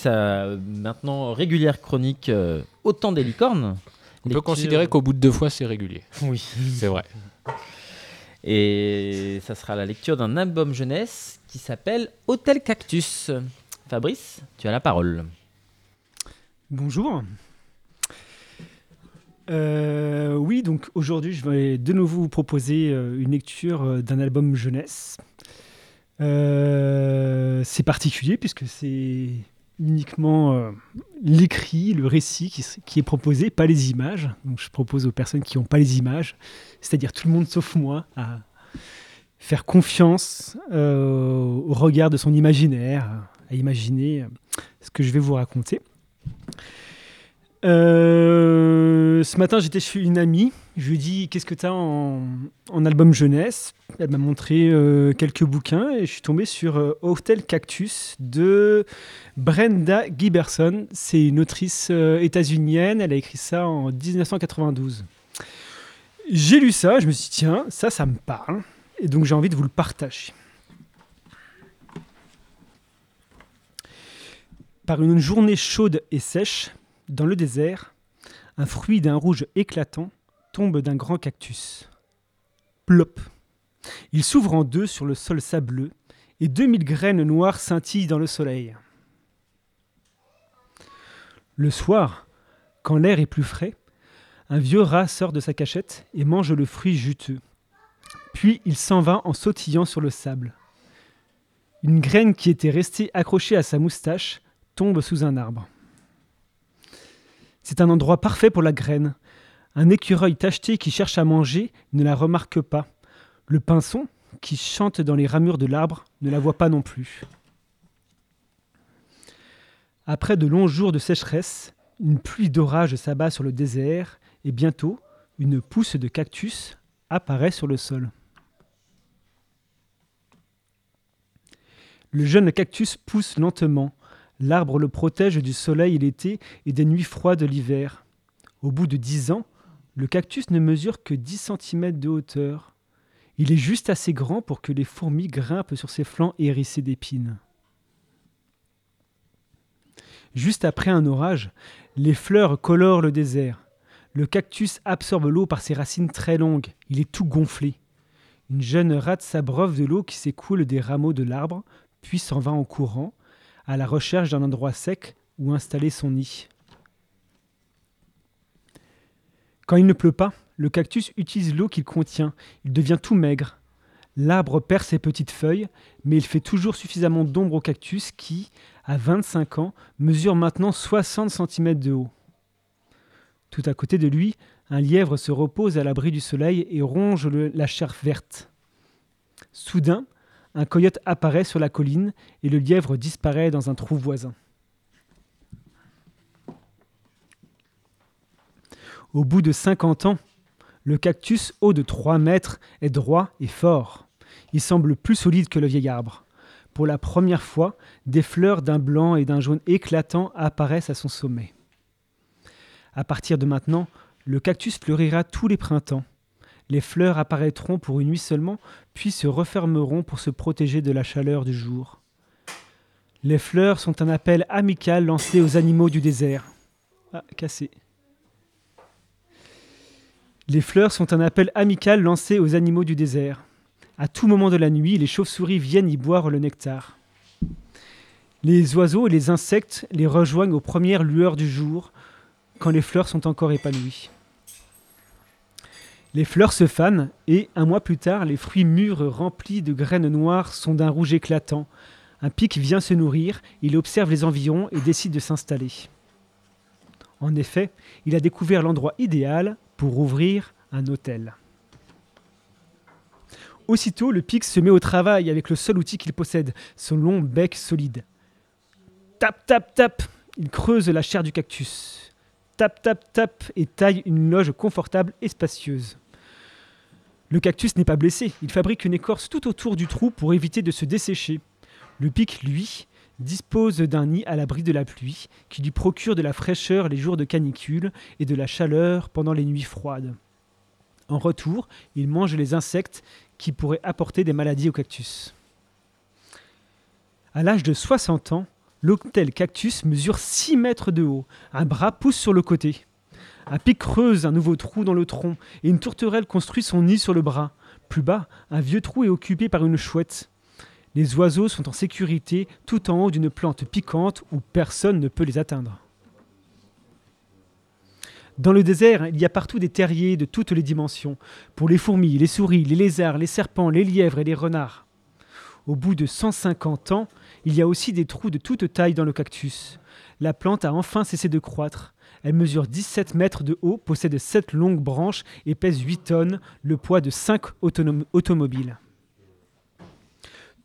Sa maintenant régulière chronique euh, Autant des licornes. On peut considérer qu'au bout de deux fois, c'est régulier. Oui. C'est vrai. Et ça sera la lecture d'un album jeunesse qui s'appelle Hôtel Cactus. Fabrice, tu as la parole. Bonjour. Euh, oui, donc aujourd'hui, je vais de nouveau vous proposer euh, une lecture d'un album jeunesse. Euh, c'est particulier puisque c'est uniquement euh, l'écrit, le récit qui, est proposé, pas les images. Donc je propose aux personnes qui n'ont pas les images, c'est-à-dire tout le monde sauf moi, à faire confiance euh, au regard de son imaginaire, à imaginer euh, ce que je vais vous raconter. Ce matin, j'étais chez une amie. Je lui ai dit Qu'est-ce que tu as en, album jeunesse? Elle m'a montré euh, quelques bouquins et je suis tombé sur euh, Hotel Cactus de Brenda Giberson. C'est une autrice euh, états-unienne. Elle a écrit ça en 1992. J'ai lu ça, je me suis dit Tiens, ça, ça me parle. Et donc, j'ai envie de vous le partager. Par une journée chaude et sèche, dans le désert, un fruit d'un rouge éclatant tombe d'un grand cactus. Plop. Il s'ouvre en deux sur le sol sableux et 2000 graines noires scintillent dans le soleil. Le soir, quand l'air est plus frais, un vieux rat sort de sa cachette et mange le fruit juteux. Puis il s'en va en sautillant sur le sable. Une graine qui était restée accrochée à sa moustache tombe sous un arbre. C'est un endroit parfait pour la graine. Un écureuil tacheté qui cherche à manger ne la remarque pas. Le pinson, qui chante dans les ramures de l'arbre, ne la voit pas non plus. Après de longs jours de sécheresse, une pluie d'orage s'abat sur le désert et bientôt, une pousse de cactus apparaît sur le sol. Le jeune cactus pousse lentement. L'arbre le protège du soleil l'été et des nuits froides l'hiver. Au bout de dix ans, le cactus ne mesure que 10 cm de hauteur. Il est juste assez grand pour que les fourmis grimpent sur ses flancs hérissés d'épines. Juste après un orage, les fleurs colorent le désert. Le cactus absorbe l'eau par ses racines très longues. Il est tout gonflé. Une jeune rate s'abreuve de l'eau qui s'écoule des rameaux de l'arbre, puis s'en va en courant, à la recherche d'un endroit sec où installer son nid. Quand il ne pleut pas, le cactus utilise l'eau qu'il contient. Il devient tout maigre. L'arbre perd ses petites feuilles, mais il fait toujours suffisamment d'ombre au cactus qui, à 25 ans, mesure maintenant 60 cm de haut. Tout à côté de lui, un lièvre se repose à l'abri du soleil et ronge la chair verte. Soudain, un coyote apparaît sur la colline et le lièvre disparaît dans un trou voisin. Au bout de 50 ans, le cactus haut de 3 mètres est droit et fort. Il semble plus solide que le vieil arbre. Pour la première fois, des fleurs d'un blanc et d'un jaune éclatant apparaissent à son sommet. À partir de maintenant, le cactus fleurira tous les printemps. Les fleurs apparaîtront pour une nuit seulement, puis se refermeront pour se protéger de la chaleur du jour. Les fleurs sont un appel amical lancé aux animaux du désert. Ah, cassé. Les fleurs sont un appel amical lancé aux animaux du désert. À tout moment de la nuit, les chauves-souris viennent y boire le nectar. Les oiseaux et les insectes les rejoignent aux premières lueurs du jour, quand les fleurs sont encore épanouies. Les fleurs se fanent et, un mois plus tard, les fruits mûrs remplis de graines noires sont d'un rouge éclatant. Un pic vient se nourrir, il observe les environs et décide de s'installer. En effet, il a découvert l'endroit idéal pour ouvrir un hôtel. Aussitôt, le pic se met au travail avec le seul outil qu'il possède, son long bec solide. Tap, tap, tap, il creuse la chair du cactus. Tap, tap, tap, et taille une loge confortable et spacieuse. Le cactus n'est pas blessé, il fabrique une écorce tout autour du trou pour éviter de se dessécher. Le pic, lui, dispose d'un nid à l'abri de la pluie, qui lui procure de la fraîcheur les jours de canicule et de la chaleur pendant les nuits froides. En retour, il mange les insectes qui pourraient apporter des maladies au cactus. À l'âge de 60 ans, L'hôtel cactus mesure 6 mètres de haut. Un bras pousse sur le côté. Un pic creuse un nouveau trou dans le tronc et une tourterelle construit son nid sur le bras. Plus bas, un vieux trou est occupé par une chouette. Les oiseaux sont en sécurité tout en haut d'une plante piquante où personne ne peut les atteindre. Dans le désert, il y a partout des terriers de toutes les dimensions, pour les fourmis, les souris, les lézards, les serpents, les lièvres et les renards. Au bout de 150 ans, il y a aussi des trous de toute taille dans le cactus. La plante a enfin cessé de croître. Elle mesure 17 mètres de haut, possède 7 longues branches et pèse 8 tonnes, le poids de 5 automobiles.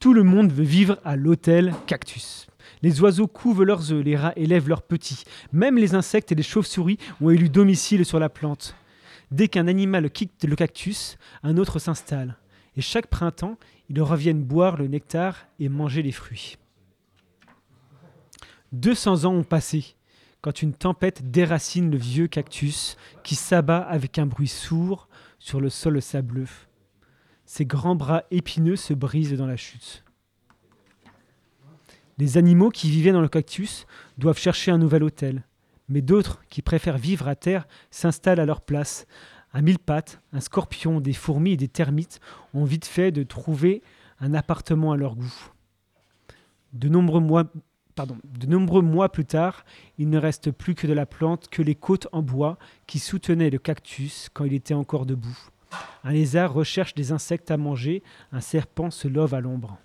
Tout le monde veut vivre à l'hôtel Cactus. Les oiseaux couvent leurs œufs, les rats élèvent leurs petits. Même les insectes et les chauves-souris ont élu domicile sur la plante. Dès qu'un animal quitte le cactus, un autre s'installe. Et chaque printemps, ils reviennent boire le nectar et manger les fruits. 200 ans ont passé quand une tempête déracine le vieux cactus qui s'abat avec un bruit sourd sur le sol sableux. Ses grands bras épineux se brisent dans la chute. Les animaux qui vivaient dans le cactus doivent chercher un nouvel hôtel, mais d'autres qui préfèrent vivre à terre s'installent à leur place. Un mille pattes, un scorpion, des fourmis et des termites ont vite fait de trouver un appartement à leur goût. De nombreux mois, pardon, de nombreux mois plus tard, il ne reste plus que de la plante que les côtes en bois qui soutenaient le cactus quand il était encore debout. Un lézard recherche des insectes à manger, un serpent se love à l'ombre.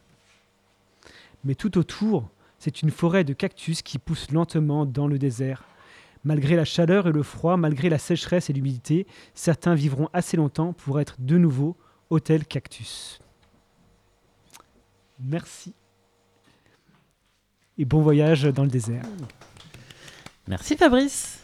Mais tout autour, c'est une forêt de cactus qui pousse lentement dans le désert. Malgré la chaleur et le froid, malgré la sécheresse et l'humidité, certains vivront assez longtemps pour être de nouveau hôtel cactus. Merci. Et bon voyage dans le désert. Merci Fabrice.